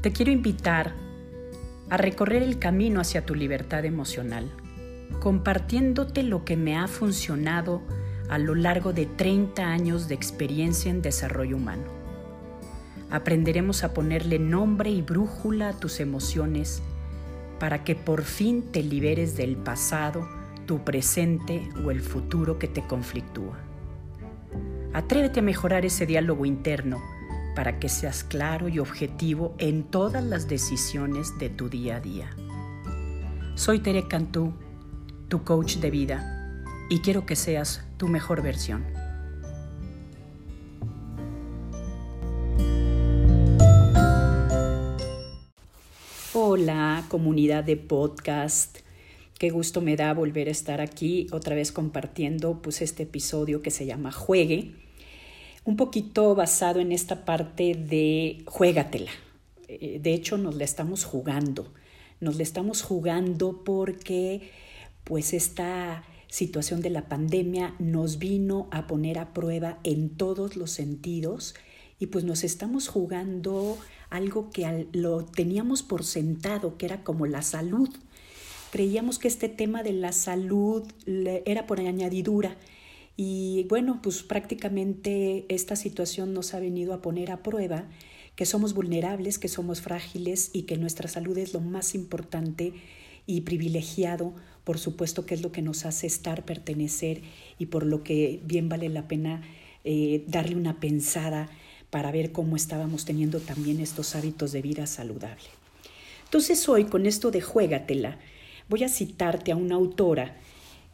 Te quiero invitar a recorrer el camino hacia tu libertad emocional, compartiéndote lo que me ha funcionado a lo largo de 30 años de experiencia en desarrollo humano. Aprenderemos a ponerle nombre y brújula a tus emociones para que por fin te liberes del pasado, tu presente o el futuro que te conflictúa. Atrévete a mejorar ese diálogo interno para que seas claro y objetivo en todas las decisiones de tu día a día. Soy Tere Cantú, tu coach de vida, y quiero que seas tu mejor versión. Hola, comunidad de podcast. Qué gusto me da volver a estar aquí otra vez compartiendo pues este episodio que se llama Juegue un poquito basado en esta parte de juégatela. Eh, de hecho, nos la estamos jugando. Nos la estamos jugando porque pues esta situación de la pandemia nos vino a poner a prueba en todos los sentidos y pues nos estamos jugando algo que lo teníamos por sentado, que era como la salud. Creíamos que este tema de la salud era por añadidura y bueno, pues prácticamente esta situación nos ha venido a poner a prueba que somos vulnerables, que somos frágiles y que nuestra salud es lo más importante y privilegiado, por supuesto que es lo que nos hace estar, pertenecer y por lo que bien vale la pena eh, darle una pensada para ver cómo estábamos teniendo también estos hábitos de vida saludable. Entonces hoy con esto de juégatela, voy a citarte a una autora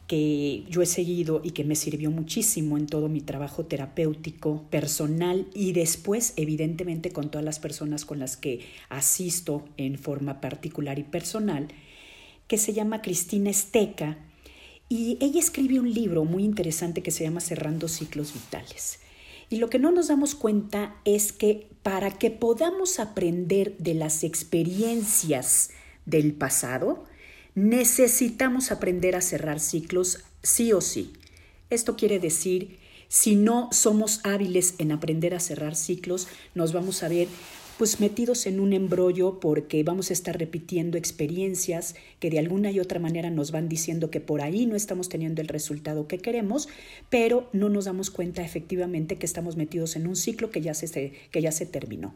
que yo he seguido y que me sirvió muchísimo en todo mi trabajo terapéutico, personal y después, evidentemente, con todas las personas con las que asisto en forma particular y personal, que se llama Cristina Esteca. Y ella escribe un libro muy interesante que se llama Cerrando Ciclos Vitales. Y lo que no nos damos cuenta es que para que podamos aprender de las experiencias del pasado, Necesitamos aprender a cerrar ciclos sí o sí. Esto quiere decir, si no somos hábiles en aprender a cerrar ciclos, nos vamos a ver pues metidos en un embrollo porque vamos a estar repitiendo experiencias que de alguna y otra manera nos van diciendo que por ahí no estamos teniendo el resultado que queremos, pero no nos damos cuenta efectivamente que estamos metidos en un ciclo que ya se, que ya se terminó.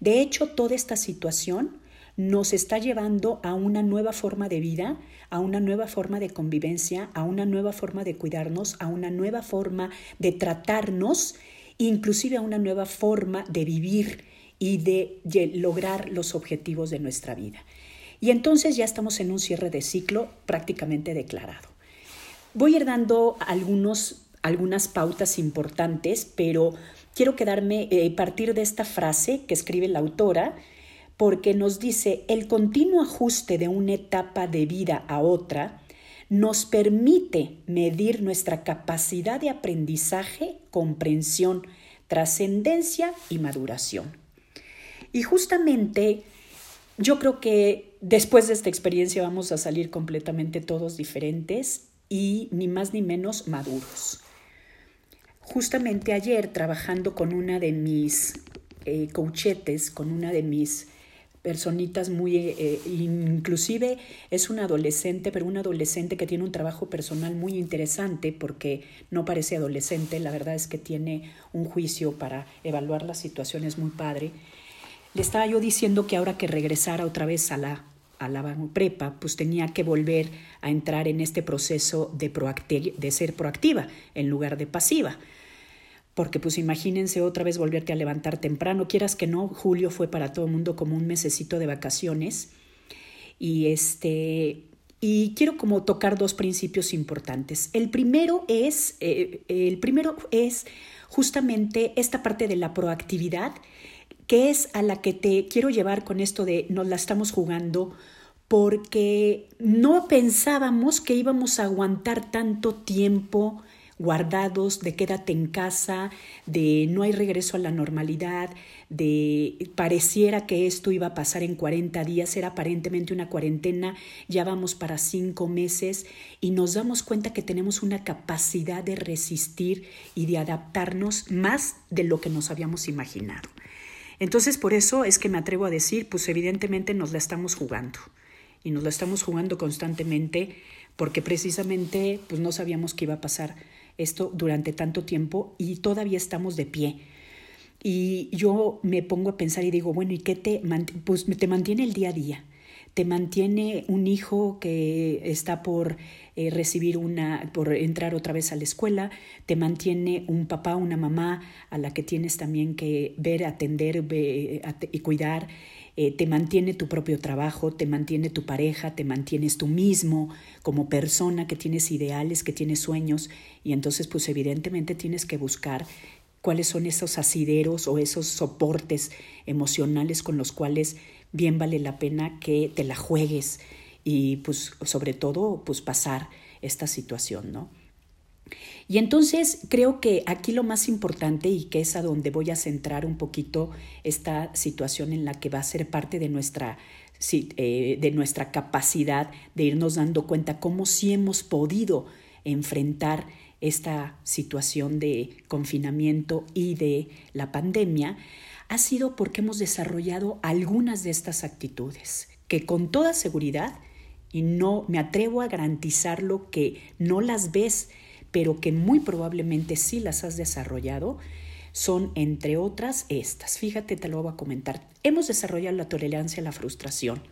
De hecho, toda esta situación nos está llevando a una nueva forma de vida, a una nueva forma de convivencia, a una nueva forma de cuidarnos, a una nueva forma de tratarnos, inclusive a una nueva forma de vivir y de lograr los objetivos de nuestra vida. Y entonces ya estamos en un cierre de ciclo prácticamente declarado. Voy a ir dando algunos, algunas pautas importantes, pero quiero quedarme, eh, partir de esta frase que escribe la autora, porque nos dice el continuo ajuste de una etapa de vida a otra nos permite medir nuestra capacidad de aprendizaje, comprensión, trascendencia y maduración. Y justamente yo creo que después de esta experiencia vamos a salir completamente todos diferentes y ni más ni menos maduros. Justamente ayer trabajando con una de mis eh, coachetes, con una de mis personitas muy, eh, eh, inclusive es un adolescente, pero un adolescente que tiene un trabajo personal muy interesante porque no parece adolescente, la verdad es que tiene un juicio para evaluar las situaciones muy padre. Le estaba yo diciendo que ahora que regresara otra vez a la, a la prepa, pues tenía que volver a entrar en este proceso de, de ser proactiva en lugar de pasiva porque pues imagínense otra vez volverte a levantar temprano, quieras que no, julio fue para todo el mundo como un mesecito de vacaciones y este y quiero como tocar dos principios importantes. El primero es eh, el primero es justamente esta parte de la proactividad que es a la que te quiero llevar con esto de nos la estamos jugando porque no pensábamos que íbamos a aguantar tanto tiempo guardados, de quédate en casa, de no hay regreso a la normalidad, de pareciera que esto iba a pasar en 40 días, era aparentemente una cuarentena, ya vamos para cinco meses y nos damos cuenta que tenemos una capacidad de resistir y de adaptarnos más de lo que nos habíamos imaginado. Entonces, por eso es que me atrevo a decir, pues evidentemente nos la estamos jugando y nos la estamos jugando constantemente porque precisamente pues no sabíamos que iba a pasar esto durante tanto tiempo y todavía estamos de pie. Y yo me pongo a pensar y digo, bueno, ¿y qué te, pues, te mantiene el día a día? Te mantiene un hijo que está por eh, recibir una, por entrar otra vez a la escuela, te mantiene un papá, una mamá a la que tienes también que ver, atender y cuidar, eh, te mantiene tu propio trabajo, te mantiene tu pareja, te mantienes tú mismo como persona que tienes ideales, que tienes sueños y entonces pues evidentemente tienes que buscar cuáles son esos asideros o esos soportes emocionales con los cuales bien vale la pena que te la juegues y pues sobre todo pues pasar esta situación, ¿no? Y entonces creo que aquí lo más importante y que es a donde voy a centrar un poquito esta situación en la que va a ser parte de nuestra, eh, de nuestra capacidad de irnos dando cuenta cómo sí hemos podido enfrentar esta situación de confinamiento y de la pandemia, ha sido porque hemos desarrollado algunas de estas actitudes que con toda seguridad, y no me atrevo a garantizarlo que no las ves, pero que muy probablemente sí las has desarrollado, son entre otras estas. Fíjate, te lo voy a comentar. Hemos desarrollado la tolerancia a la frustración.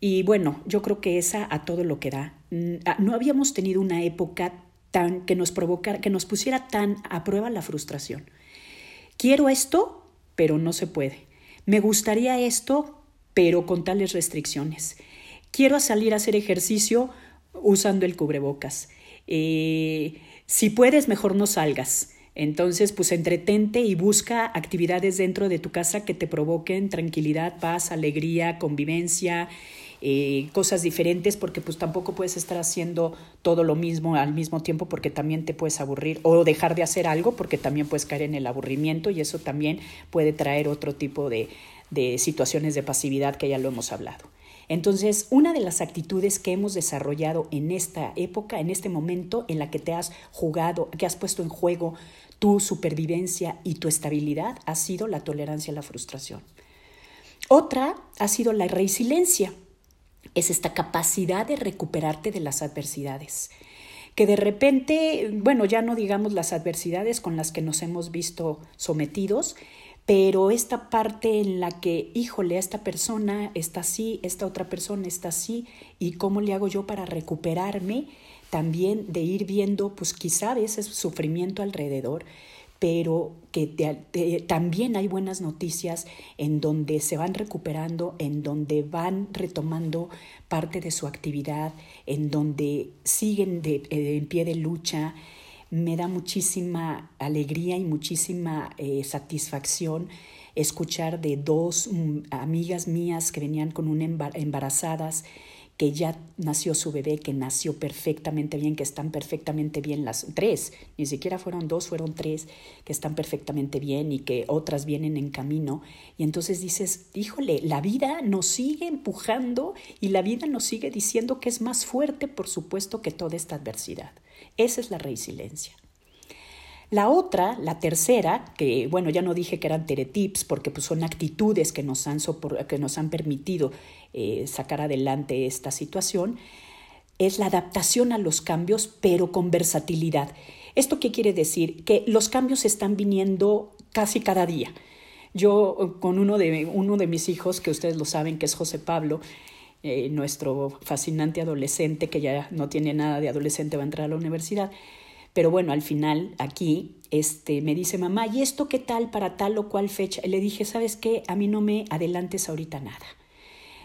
Y bueno, yo creo que esa a todo lo que da. Mm, ah, no habíamos tenido una época tan que nos provocara, que nos pusiera tan a prueba la frustración. Quiero esto, pero no se puede. Me gustaría esto, pero con tales restricciones. Quiero salir a hacer ejercicio usando el cubrebocas. Eh, si puedes, mejor no salgas. Entonces, pues entretente y busca actividades dentro de tu casa que te provoquen tranquilidad, paz, alegría, convivencia, eh, cosas diferentes, porque pues tampoco puedes estar haciendo todo lo mismo al mismo tiempo porque también te puedes aburrir o dejar de hacer algo porque también puedes caer en el aburrimiento y eso también puede traer otro tipo de, de situaciones de pasividad que ya lo hemos hablado. Entonces, una de las actitudes que hemos desarrollado en esta época, en este momento en la que te has jugado, que has puesto en juego tu supervivencia y tu estabilidad, ha sido la tolerancia a la frustración. Otra ha sido la resiliencia. Es esta capacidad de recuperarte de las adversidades que de repente, bueno, ya no digamos las adversidades con las que nos hemos visto sometidos, pero esta parte en la que, híjole, esta persona está así, esta otra persona está así, y cómo le hago yo para recuperarme, también de ir viendo, pues quizá a veces sufrimiento alrededor, pero que también hay buenas noticias en donde se van recuperando, en donde van retomando parte de su actividad, en donde siguen de, eh, en pie de lucha, me da muchísima alegría y muchísima eh, satisfacción escuchar de dos mm, amigas mías que venían con una embarazadas que ya nació su bebé, que nació perfectamente bien, que están perfectamente bien las tres, ni siquiera fueron dos, fueron tres, que están perfectamente bien y que otras vienen en camino. Y entonces dices, híjole, la vida nos sigue empujando y la vida nos sigue diciendo que es más fuerte, por supuesto, que toda esta adversidad. Esa es la resiliencia. La otra, la tercera, que bueno, ya no dije que eran teretips porque pues, son actitudes que nos han, que nos han permitido eh, sacar adelante esta situación, es la adaptación a los cambios, pero con versatilidad. ¿Esto qué quiere decir? Que los cambios están viniendo casi cada día. Yo con uno de, uno de mis hijos, que ustedes lo saben, que es José Pablo, eh, nuestro fascinante adolescente, que ya no tiene nada de adolescente, va a entrar a la universidad, pero bueno, al final aquí este, me dice mamá, ¿y esto qué tal para tal o cual fecha? Le dije, ¿sabes qué? A mí no me adelantes ahorita nada.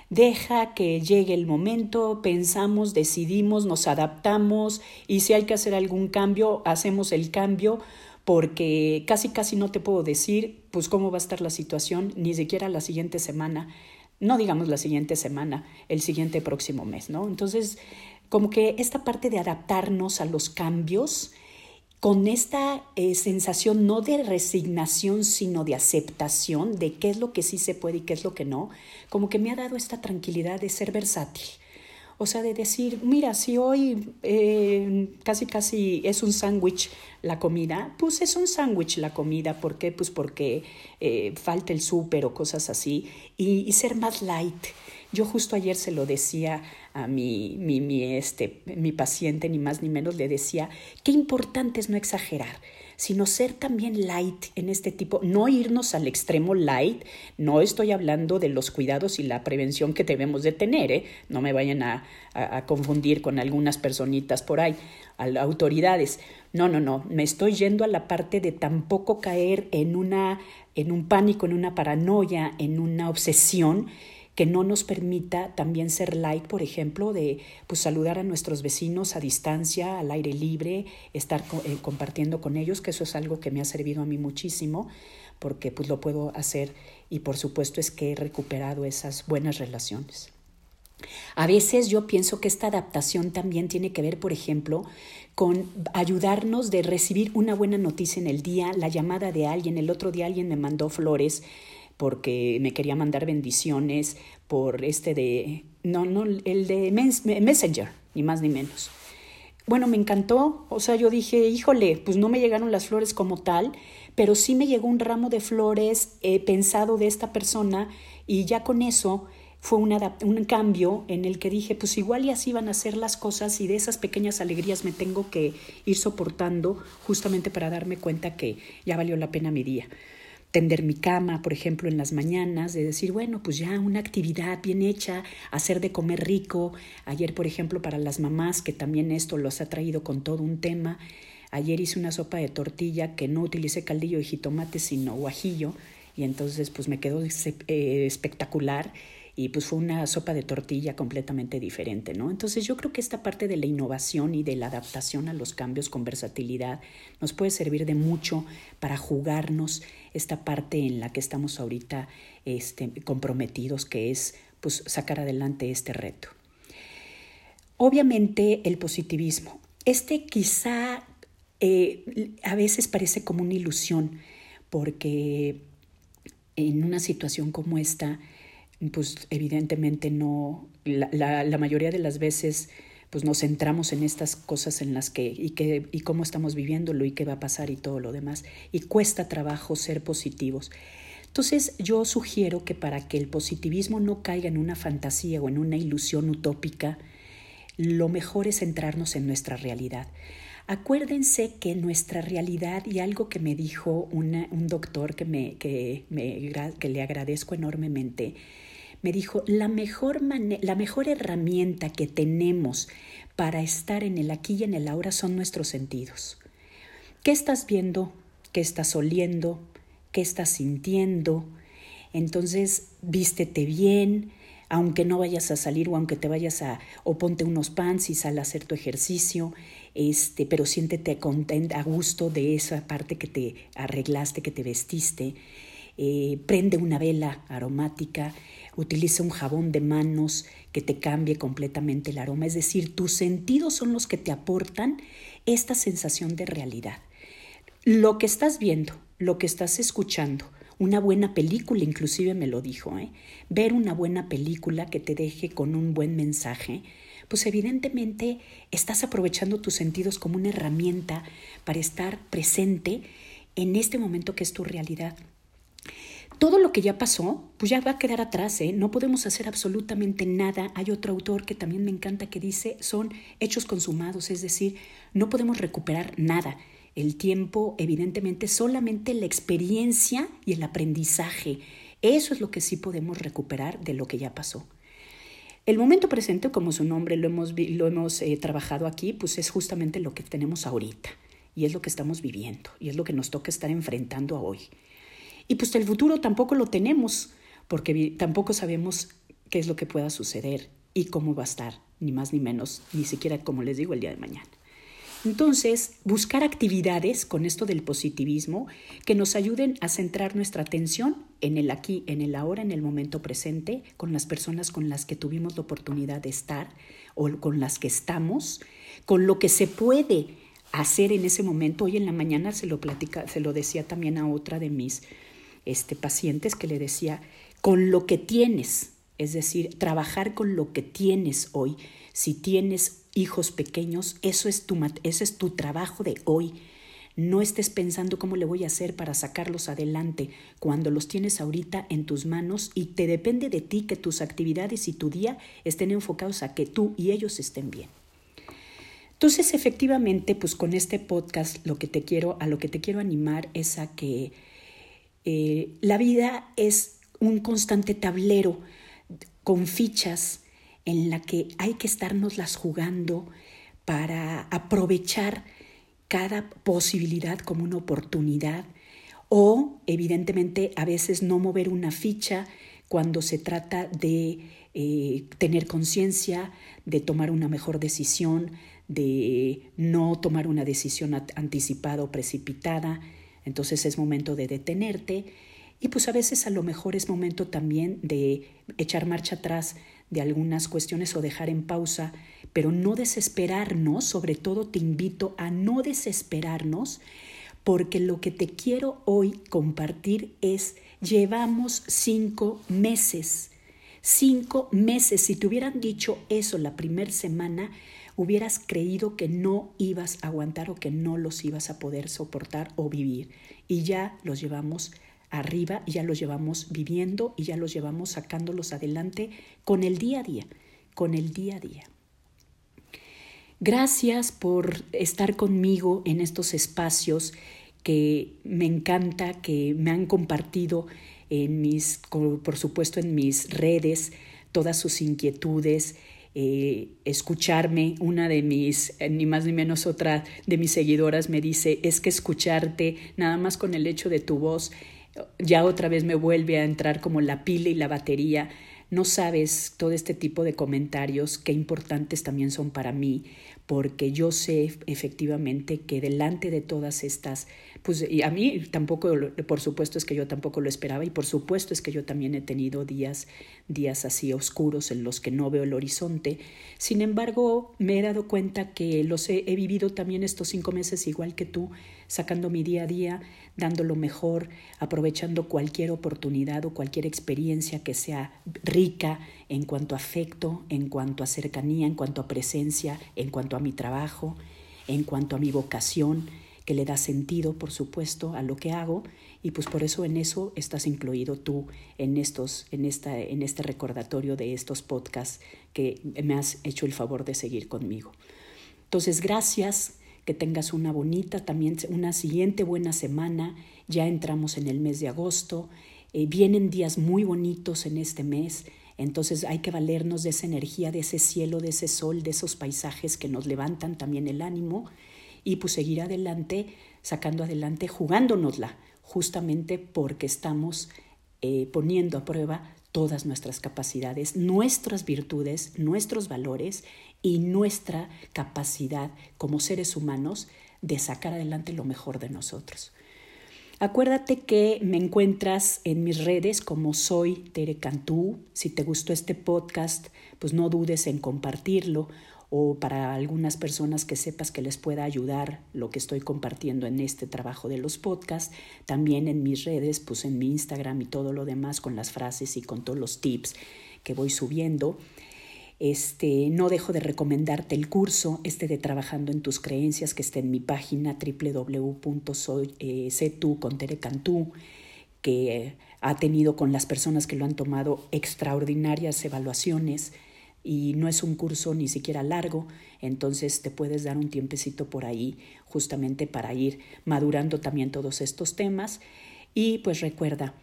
Deja que llegue el momento, pensamos, decidimos, nos adaptamos y si hay que hacer algún cambio, hacemos el cambio porque casi casi no te puedo decir pues cómo va a estar la situación, ni siquiera la siguiente semana, no digamos la siguiente semana, el siguiente próximo mes, ¿no? Entonces, como que esta parte de adaptarnos a los cambios, con esta eh, sensación no de resignación, sino de aceptación de qué es lo que sí se puede y qué es lo que no, como que me ha dado esta tranquilidad de ser versátil. O sea, de decir, mira, si hoy eh, casi casi es un sándwich la comida, pues es un sándwich la comida. ¿Por qué? Pues porque eh, falta el súper o cosas así. Y, y, ser más light. Yo justo ayer se lo decía a mi, mi, mi, este, mi paciente, ni más ni menos, le decía, qué importante es no exagerar sino ser también light en este tipo, no irnos al extremo light, no estoy hablando de los cuidados y la prevención que debemos de tener, ¿eh? no me vayan a, a, confundir con algunas personitas por ahí, a, autoridades, no, no, no, me estoy yendo a la parte de tampoco caer en una, en un pánico, en una paranoia, en una obsesión, que no nos permita también ser light, por ejemplo, de pues, saludar a nuestros vecinos a distancia, al aire libre, estar eh, compartiendo con ellos, que eso es algo que me ha servido a mí muchísimo, porque pues lo puedo hacer y por supuesto es que he recuperado esas buenas relaciones. A veces yo pienso que esta adaptación también tiene que ver, por ejemplo, con ayudarnos de recibir una buena noticia en el día, la llamada de alguien, el otro día alguien me mandó flores, porque me quería mandar bendiciones por este de, no, no, el de Messenger, ni más ni menos. Bueno, me encantó, o sea, yo dije, híjole, pues no me llegaron las flores como tal, pero sí me llegó un ramo de flores eh, pensado de esta persona y ya con eso fue un cambio en el que dije, pues igual y así van a ser las cosas y de esas pequeñas alegrías me tengo que ir soportando justamente para darme cuenta que ya valió la pena mi día tender mi cama, por ejemplo, en las mañanas, de decir, bueno, pues ya una actividad bien hecha, hacer de comer rico. Ayer, por ejemplo, para las mamás, que también esto los ha traído con todo un tema, ayer hice una sopa de tortilla que no utilicé caldillo de jitomate, sino guajillo, y entonces pues me quedó eh, espectacular y pues fue una sopa de tortilla completamente diferente, ¿no? Entonces yo creo que esta parte de la innovación y de la adaptación a los cambios con versatilidad nos puede servir de mucho para jugarnos esta parte en la que estamos ahorita este, comprometidos, que es pues sacar adelante este reto. Obviamente el positivismo. Este quizá eh, a veces parece como una ilusión, porque en una situación como esta, pues evidentemente no, la, la, mayoría de las veces pues nos centramos en estas cosas en las que y, que y cómo estamos viviéndolo y qué va a pasar y todo lo demás. Y cuesta trabajo ser positivos. Entonces yo sugiero que para que el positivismo no caiga en una fantasía o en una ilusión utópica, lo mejor es centrarnos en nuestra realidad. Acuérdense que nuestra realidad, y algo que me dijo un doctor que, me, que, me, que le agradezco enormemente, me dijo, la mejor, la mejor herramienta que tenemos para estar en el aquí y en el ahora son nuestros sentidos. ¿Qué estás viendo? ¿Qué estás oliendo? ¿Qué estás sintiendo? Entonces, vístete bien, aunque no vayas a salir o aunque te vayas a, o ponte unos pants y sal a hacer tu ejercicio, este, pero siéntete contenta, a gusto de esa parte que te arreglaste, que te vestiste. Eh, prende una vela aromática, utiliza un jabón de manos que te cambie completamente el aroma. Es decir, tus sentidos son los que te aportan esta sensación de realidad. Lo que estás viendo, lo que estás escuchando, una buena película, inclusive me lo dijo, ¿eh? ver una buena película que te deje con un buen mensaje, pues evidentemente estás aprovechando tus sentidos como una herramienta para estar presente en este momento que es tu realidad. Todo lo que ya pasó, pues ya va a quedar atrás, ¿eh? no podemos hacer absolutamente nada. Hay otro autor que también me encanta que dice, son hechos consumados, es decir, no podemos recuperar nada. El tiempo, evidentemente, solamente la experiencia y el aprendizaje. Eso es lo que sí podemos recuperar de lo que ya pasó. El momento presente, como su nombre lo hemos, lo hemos eh, trabajado aquí, pues es justamente lo que tenemos ahorita y es lo que estamos viviendo y es lo que nos toca estar enfrentando hoy. Y pues el futuro tampoco lo tenemos porque tampoco sabemos qué es lo que pueda suceder y cómo va a estar, ni más ni menos, ni siquiera como les digo el día de mañana. Entonces, buscar actividades con esto del positivismo que nos ayuden a centrar nuestra atención en el aquí, en el ahora, en el momento presente, con las personas con las que tuvimos la oportunidad de estar o con las que estamos, con lo que se puede hacer en ese momento. Hoy en la mañana se lo platica, se lo decía también a otra de mis este, pacientes que le decía, con lo que tienes, Es decir, trabajar con lo que tienes hoy. Si tienes hijos pequeños, eso es tu, ese es tu trabajo de hoy. No estés pensando cómo le voy a hacer para sacarlos adelante cuando los tienes ahorita en tus manos y te depende de ti que tus actividades y tu día estén enfocados a que tú y ellos estén bien. Entonces, efectivamente, pues con este podcast lo que te quiero, a lo que te quiero animar es a que eh, la vida es un constante tablero con fichas en la que hay que las jugando para aprovechar cada posibilidad como una oportunidad o evidentemente a veces no mover una ficha cuando se trata de eh, tener conciencia, de tomar una mejor decisión, de no tomar una decisión anticipada o precipitada. Entonces es momento de detenerte y pues a veces a lo mejor es momento también de echar marcha atrás de algunas cuestiones o dejar en pausa, pero no desesperarnos, sobre todo te invito a no desesperarnos, porque lo que te quiero hoy compartir es, llevamos cinco meses, cinco meses, si te hubieran dicho eso la primera semana, hubieras creído que no ibas a aguantar o que no los ibas a poder soportar o vivir. Y ya los llevamos arriba ya los llevamos viviendo y ya los llevamos sacándolos adelante con el día a día, con el día a día. Gracias por estar conmigo en estos espacios que me encanta, que me han compartido en mis, por supuesto, en mis redes, todas sus inquietudes, eh, escucharme. Una de mis, eh, ni más ni menos otra de mis seguidoras me dice, es que escucharte, nada más con el hecho de tu voz, ya otra vez me vuelve a entrar como la pila y la batería. No sabes todo este tipo de comentarios, qué importantes también son para mí, porque yo sé efectivamente que delante de todas estas, pues y a mí tampoco, por supuesto es que yo tampoco lo esperaba y por supuesto es que yo también he tenido días, días así oscuros en los que no veo el horizonte. Sin embargo, me he dado cuenta que los he, he vivido también estos cinco meses igual que tú, sacando mi día a día, dando lo mejor, aprovechando cualquier oportunidad o cualquier experiencia que sea rica en cuanto a afecto, en cuanto a cercanía, en cuanto a presencia, en cuanto a mi trabajo, en cuanto a mi vocación, que le da sentido, por supuesto, a lo que hago, y pues por eso en eso estás incluido tú en estos, en esta, en este recordatorio de estos podcasts que me has hecho el favor de seguir conmigo. Entonces, gracias que tengas una bonita, también una siguiente buena semana. Ya entramos en el mes de agosto, eh, vienen días muy bonitos en este mes, entonces hay que valernos de esa energía, de ese cielo, de ese sol, de esos paisajes que nos levantan también el ánimo. Y pues seguir adelante, sacando adelante, jugándonosla, justamente porque estamos eh, poniendo a prueba todas nuestras capacidades, nuestras virtudes, nuestros valores y nuestra capacidad como seres humanos de sacar adelante lo mejor de nosotros. Acuérdate que me encuentras en mis redes como soy Tere Cantú. Si te gustó este podcast, pues no dudes en compartirlo o para algunas personas que sepas que les pueda ayudar lo que estoy compartiendo en este trabajo de los podcasts, también en mis redes, pues en mi Instagram y todo lo demás con las frases y con todos los tips que voy subiendo. Este, no dejo de recomendarte el curso este de Trabajando en tus creencias que está en mi página www.cantú que ha tenido con las personas que lo han tomado extraordinarias evaluaciones y no es un curso ni siquiera largo, entonces te puedes dar un tiempecito por ahí justamente para ir madurando también todos estos temas y pues recuerda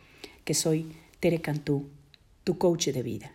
que soy Tere Cantú, tu coach de vida.